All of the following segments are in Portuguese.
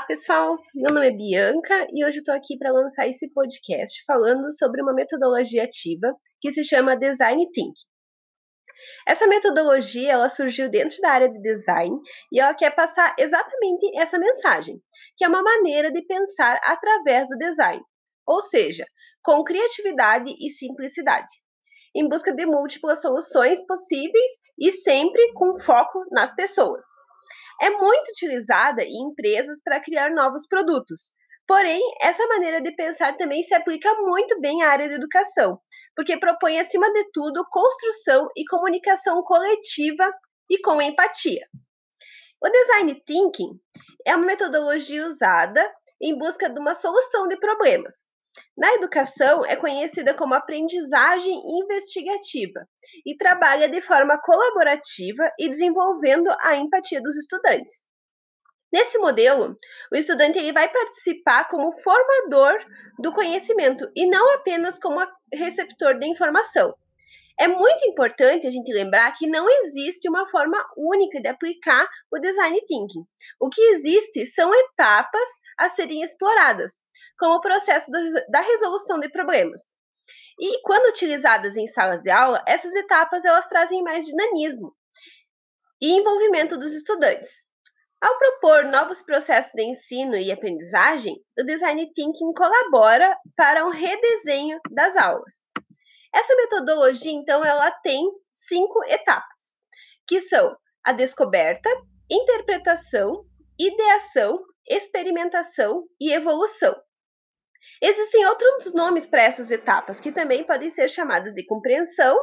pessoal. Meu nome é Bianca e hoje estou aqui para lançar esse podcast falando sobre uma metodologia ativa que se chama Design Thinking. Essa metodologia ela surgiu dentro da área de design e ela quer passar exatamente essa mensagem, que é uma maneira de pensar através do design, ou seja, com criatividade e simplicidade, em busca de múltiplas soluções possíveis e sempre com foco nas pessoas é muito utilizada em empresas para criar novos produtos. Porém, essa maneira de pensar também se aplica muito bem à área da educação, porque propõe, acima de tudo, construção e comunicação coletiva e com empatia. O design thinking é uma metodologia usada em busca de uma solução de problemas, na educação, é conhecida como aprendizagem investigativa e trabalha de forma colaborativa e desenvolvendo a empatia dos estudantes. Nesse modelo, o estudante ele vai participar como formador do conhecimento e não apenas como receptor de informação. É muito importante a gente lembrar que não existe uma forma única de aplicar o design thinking. O que existe são etapas a serem exploradas, como o processo da resolução de problemas. E quando utilizadas em salas de aula, essas etapas elas trazem mais dinamismo e envolvimento dos estudantes. Ao propor novos processos de ensino e aprendizagem, o design thinking colabora para um redesenho das aulas. Essa metodologia, então, ela tem cinco etapas, que são a descoberta, interpretação, ideação, experimentação e evolução. Existem outros nomes para essas etapas, que também podem ser chamadas de compreensão,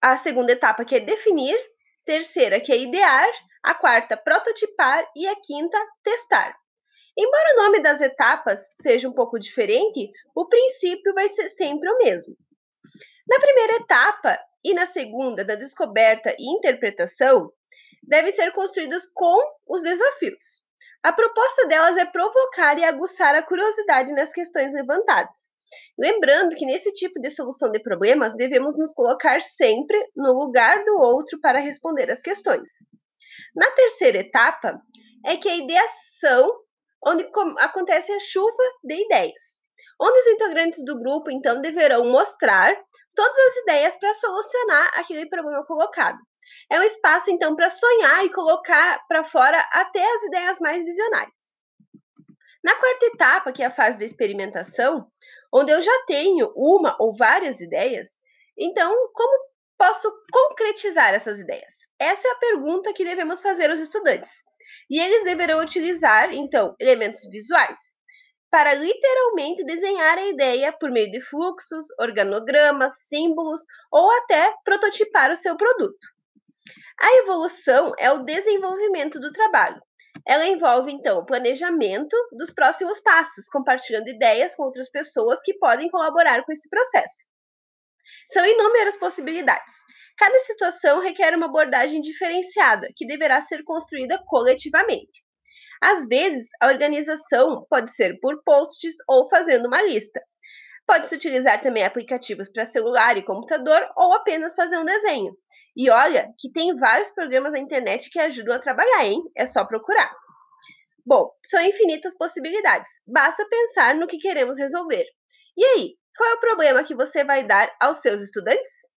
a segunda etapa, que é definir, terceira, que é idear, a quarta, prototipar e a quinta, testar. Embora o nome das etapas seja um pouco diferente, o princípio vai ser sempre o mesmo. Na primeira etapa e na segunda, da descoberta e interpretação, devem ser construídas com os desafios. A proposta delas é provocar e aguçar a curiosidade nas questões levantadas. Lembrando que nesse tipo de solução de problemas devemos nos colocar sempre no lugar do outro para responder as questões. Na terceira etapa é que a ideação, onde acontece a chuva de ideias, onde os integrantes do grupo então deverão mostrar todas as ideias para solucionar aquele problema colocado. É um espaço, então, para sonhar e colocar para fora até as ideias mais visionárias. Na quarta etapa, que é a fase da experimentação, onde eu já tenho uma ou várias ideias, então, como posso concretizar essas ideias? Essa é a pergunta que devemos fazer aos estudantes. E eles deverão utilizar, então, elementos visuais, para literalmente desenhar a ideia por meio de fluxos, organogramas, símbolos ou até prototipar o seu produto. A evolução é o desenvolvimento do trabalho. Ela envolve, então, o planejamento dos próximos passos, compartilhando ideias com outras pessoas que podem colaborar com esse processo. São inúmeras possibilidades. Cada situação requer uma abordagem diferenciada, que deverá ser construída coletivamente. Às vezes, a organização pode ser por posts ou fazendo uma lista. Pode-se utilizar também aplicativos para celular e computador ou apenas fazer um desenho. E olha que tem vários programas na internet que ajudam a trabalhar, hein? É só procurar. Bom, são infinitas possibilidades. Basta pensar no que queremos resolver. E aí, qual é o problema que você vai dar aos seus estudantes?